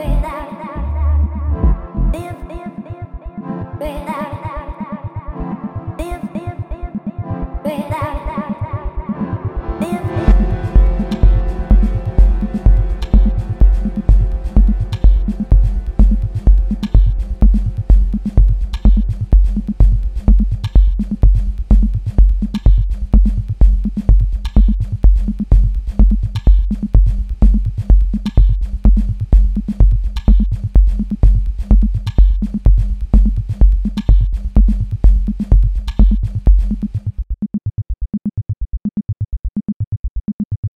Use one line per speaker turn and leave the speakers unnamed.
baby.